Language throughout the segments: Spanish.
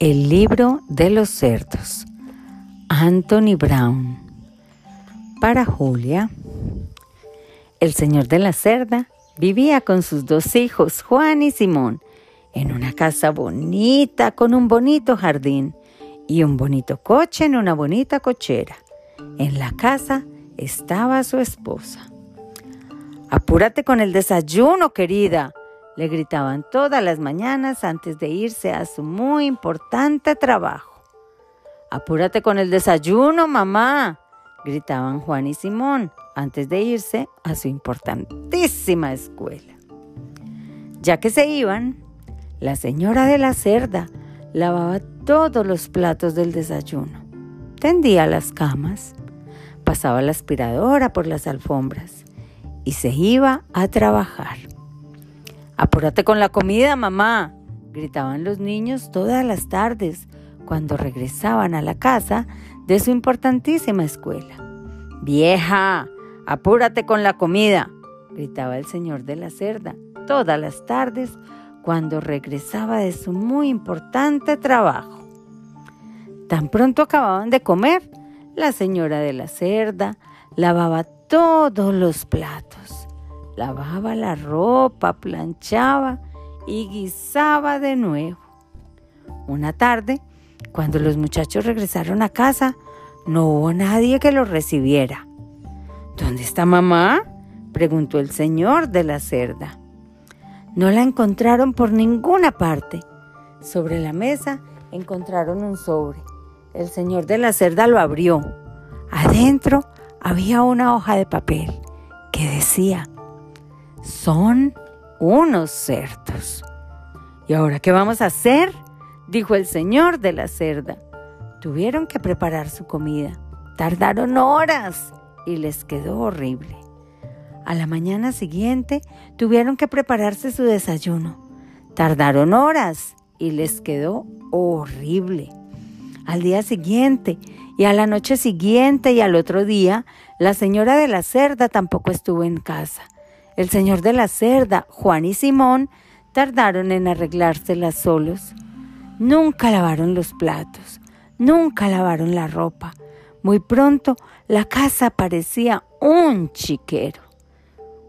El libro de los cerdos. Anthony Brown. Para Julia. El señor de la cerda vivía con sus dos hijos, Juan y Simón, en una casa bonita con un bonito jardín y un bonito coche en una bonita cochera. En la casa estaba su esposa. Apúrate con el desayuno, querida, le gritaban todas las mañanas antes de irse a su muy importante trabajo. Apúrate con el desayuno, mamá, gritaban Juan y Simón antes de irse a su importantísima escuela. Ya que se iban, la señora de la cerda lavaba todos los platos del desayuno, tendía las camas, pasaba la aspiradora por las alfombras y se iba a trabajar. Apúrate con la comida, mamá, gritaban los niños todas las tardes cuando regresaban a la casa de su importantísima escuela. Vieja, apúrate con la comida, gritaba el señor de la cerda todas las tardes cuando regresaba de su muy importante trabajo. Tan pronto acababan de comer, la señora de la cerda lavaba todos los platos lavaba la ropa, planchaba y guisaba de nuevo. Una tarde, cuando los muchachos regresaron a casa, no hubo nadie que los recibiera. ¿Dónde está mamá? preguntó el señor de la cerda. No la encontraron por ninguna parte. Sobre la mesa encontraron un sobre. El señor de la cerda lo abrió. Adentro había una hoja de papel que decía, son unos cerdos. ¿Y ahora qué vamos a hacer? dijo el señor de la cerda. Tuvieron que preparar su comida. Tardaron horas y les quedó horrible. A la mañana siguiente tuvieron que prepararse su desayuno. Tardaron horas y les quedó horrible. Al día siguiente y a la noche siguiente y al otro día, la señora de la cerda tampoco estuvo en casa. El señor de la cerda, Juan y Simón, tardaron en arreglárselas solos. Nunca lavaron los platos, nunca lavaron la ropa. Muy pronto la casa parecía un chiquero.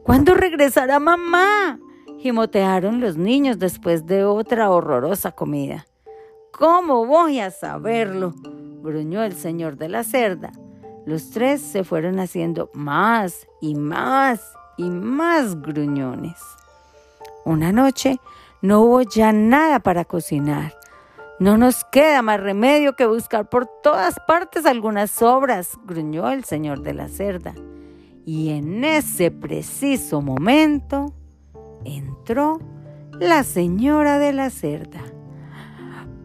¿Cuándo regresará mamá? gimotearon los niños después de otra horrorosa comida. ¿Cómo voy a saberlo? gruñó el señor de la cerda. Los tres se fueron haciendo más y más y más gruñones. Una noche no hubo ya nada para cocinar. No nos queda más remedio que buscar por todas partes algunas sobras, gruñó el señor de la cerda. Y en ese preciso momento entró la señora de la cerda.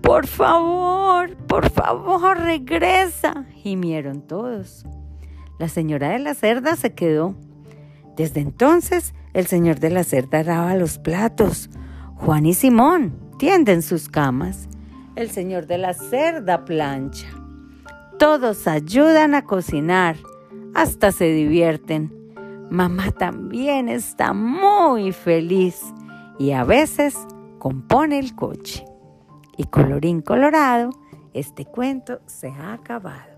Por favor, por favor, regresa, gimieron todos. La señora de la cerda se quedó desde entonces, el señor de la cerda lava los platos. Juan y Simón tienden sus camas. El señor de la cerda plancha. Todos ayudan a cocinar, hasta se divierten. Mamá también está muy feliz y a veces compone el coche. Y colorín colorado, este cuento se ha acabado.